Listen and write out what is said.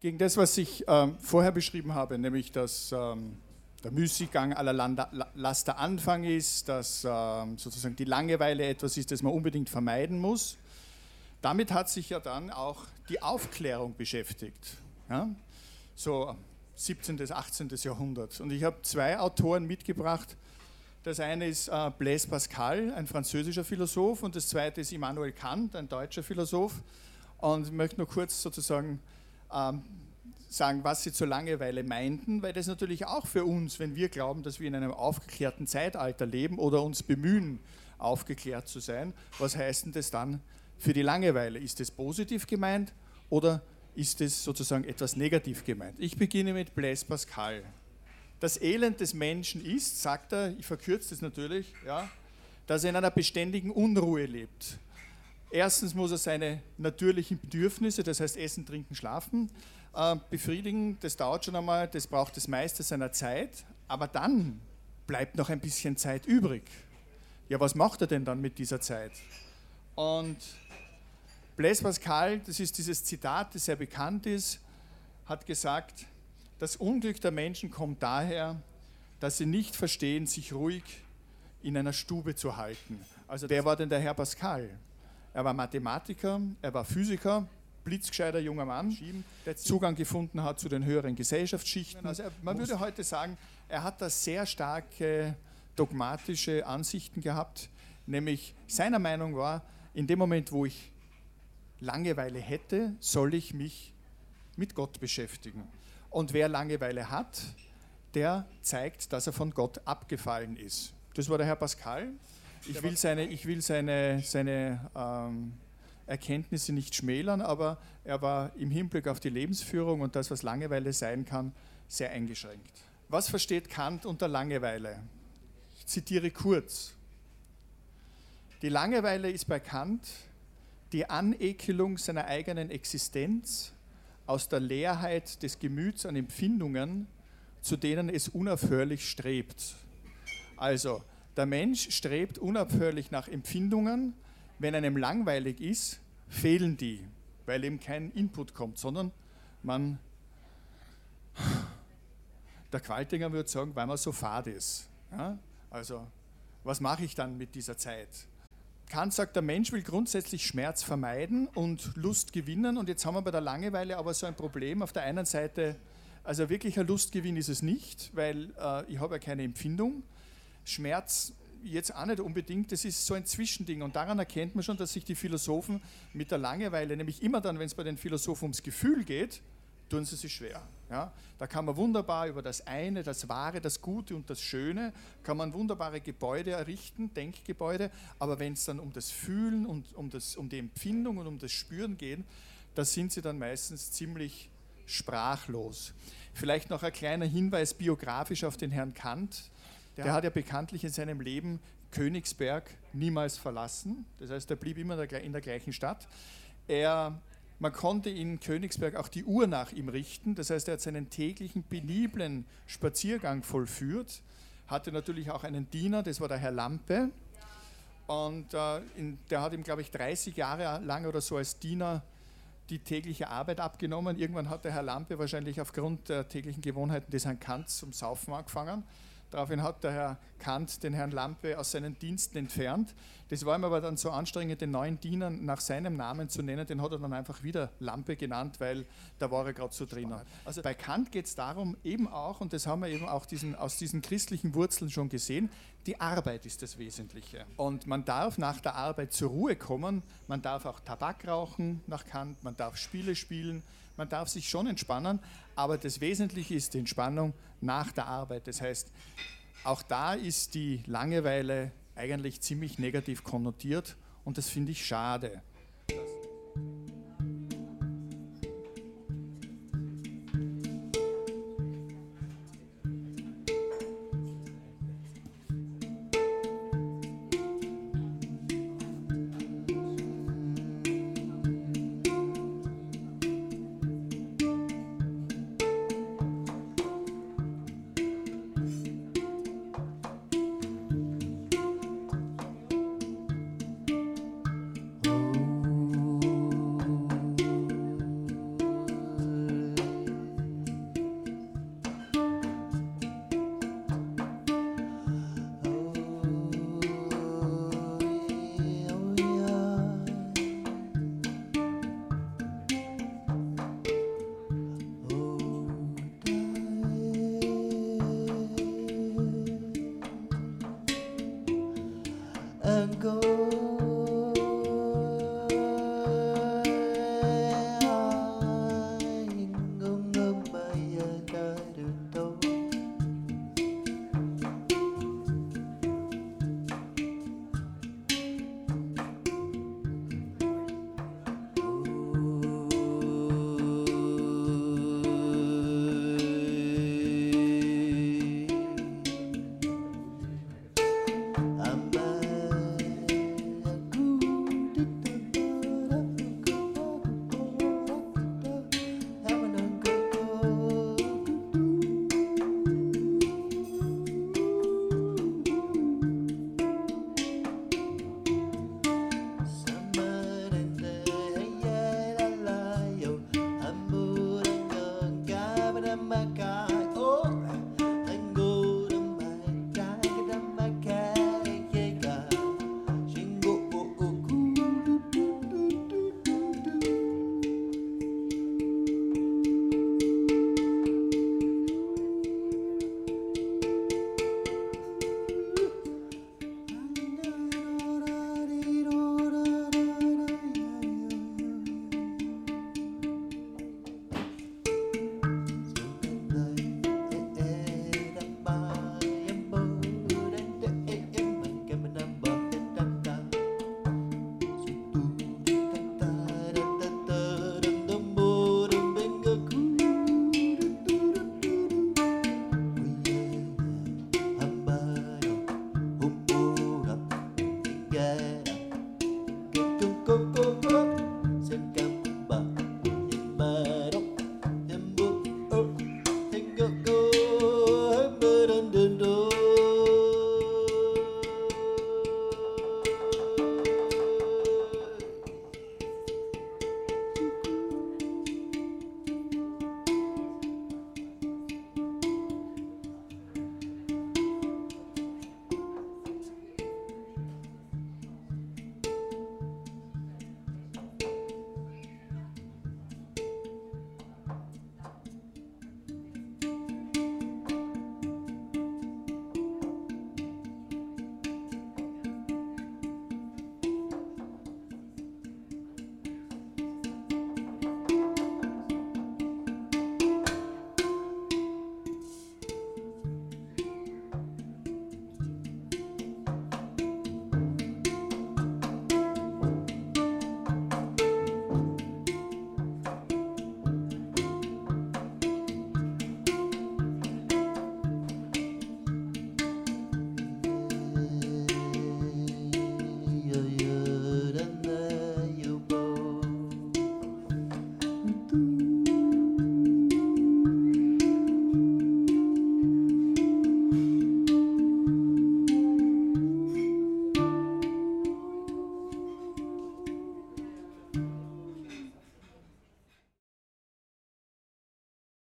gegen das, was ich ähm, vorher beschrieben habe, nämlich dass ähm, der Müßiggang aller Laster Anfang ist, dass ähm, sozusagen die Langeweile etwas ist, das man unbedingt vermeiden muss. Damit hat sich ja dann auch die Aufklärung beschäftigt. Ja? So 17. bis 18. Jahrhundert. Und ich habe zwei Autoren mitgebracht. Das eine ist äh, Blaise Pascal, ein französischer Philosoph, und das zweite ist Immanuel Kant, ein deutscher Philosoph. Und ich möchte nur kurz sozusagen ähm, sagen, was sie zur Langeweile meinten, weil das natürlich auch für uns, wenn wir glauben, dass wir in einem aufgeklärten Zeitalter leben oder uns bemühen, aufgeklärt zu sein, was heißt denn das dann für die Langeweile? Ist es positiv gemeint oder ist es sozusagen etwas negativ gemeint? Ich beginne mit Blaise Pascal. Das Elend des Menschen ist, sagt er, ich verkürze das natürlich, ja, dass er in einer beständigen Unruhe lebt. Erstens muss er seine natürlichen Bedürfnisse, das heißt Essen, Trinken, Schlafen, äh, befriedigen. Das dauert schon einmal, das braucht das meiste seiner Zeit. Aber dann bleibt noch ein bisschen Zeit übrig. Ja, was macht er denn dann mit dieser Zeit? Und Blaise Pascal, das ist dieses Zitat, das sehr bekannt ist, hat gesagt, das Unglück der Menschen kommt daher, dass sie nicht verstehen, sich ruhig in einer Stube zu halten. Also wer war denn der Herr Pascal? Er war Mathematiker, er war Physiker, blitzgescheiter junger Mann, der Zugang gefunden hat zu den höheren Gesellschaftsschichten. Also er, man würde heute sagen, er hat da sehr starke dogmatische Ansichten gehabt, nämlich seiner Meinung war, in dem Moment, wo ich Langeweile hätte, soll ich mich mit Gott beschäftigen. Und wer Langeweile hat, der zeigt, dass er von Gott abgefallen ist. Das war der Herr Pascal. Ich will seine, ich will seine, seine ähm, Erkenntnisse nicht schmälern, aber er war im Hinblick auf die Lebensführung und das, was Langeweile sein kann, sehr eingeschränkt. Was versteht Kant unter Langeweile? Ich zitiere kurz. Die Langeweile ist bei Kant die Anekelung seiner eigenen Existenz aus der Leerheit des Gemüts an Empfindungen, zu denen es unaufhörlich strebt. Also, der Mensch strebt unaufhörlich nach Empfindungen. Wenn einem langweilig ist, fehlen die, weil eben kein Input kommt, sondern man, der Qualtinger würde sagen, weil man so fad ist. Ja? Also, was mache ich dann mit dieser Zeit? Kant sagt, der Mensch will grundsätzlich Schmerz vermeiden und Lust gewinnen. Und jetzt haben wir bei der Langeweile aber so ein Problem. Auf der einen Seite, also wirklicher Lustgewinn ist es nicht, weil äh, ich habe ja keine Empfindung. Schmerz jetzt auch nicht unbedingt, das ist so ein Zwischending. Und daran erkennt man schon, dass sich die Philosophen mit der Langeweile, nämlich immer dann, wenn es bei den Philosophen ums Gefühl geht, tun sie sich schwer. Ja? Da kann man wunderbar über das eine, das Wahre, das Gute und das Schöne, kann man wunderbare Gebäude errichten, Denkgebäude, aber wenn es dann um das Fühlen und um, das, um die Empfindung und um das Spüren geht, da sind sie dann meistens ziemlich sprachlos. Vielleicht noch ein kleiner Hinweis biografisch auf den Herrn Kant. Der, hat ja bekanntlich in seinem Leben Königsberg niemals verlassen. Das heißt, er blieb immer in der gleichen Stadt. Er, man konnte in Königsberg auch die Uhr nach ihm richten. Das heißt, er hat seinen täglichen peniblen Spaziergang vollführt, hatte natürlich auch einen Diener, das war der Herr Lampe. Und äh, in, der hat ihm, glaube ich, 30 Jahre lang oder so als Diener die tägliche Arbeit abgenommen. Irgendwann hat der Herr Lampe wahrscheinlich aufgrund der täglichen Gewohnheiten des Herrn Kant zum Saufen angefangen. Daraufhin hat der Herr Kant den Herrn Lampe aus seinen Diensten entfernt. Das war ihm aber dann so anstrengend, den neuen Dienern nach seinem Namen zu nennen. Den hat er dann einfach wieder Lampe genannt, weil da war er gerade so drinnen. Also bei Kant geht es darum, eben auch, und das haben wir eben auch diesen, aus diesen christlichen Wurzeln schon gesehen, die Arbeit ist das Wesentliche. Und man darf nach der Arbeit zur Ruhe kommen, man darf auch Tabak rauchen nach Kant, man darf Spiele spielen, man darf sich schon entspannen, aber das Wesentliche ist die Entspannung nach der Arbeit. Das heißt, auch da ist die Langeweile eigentlich ziemlich negativ konnotiert und das finde ich schade.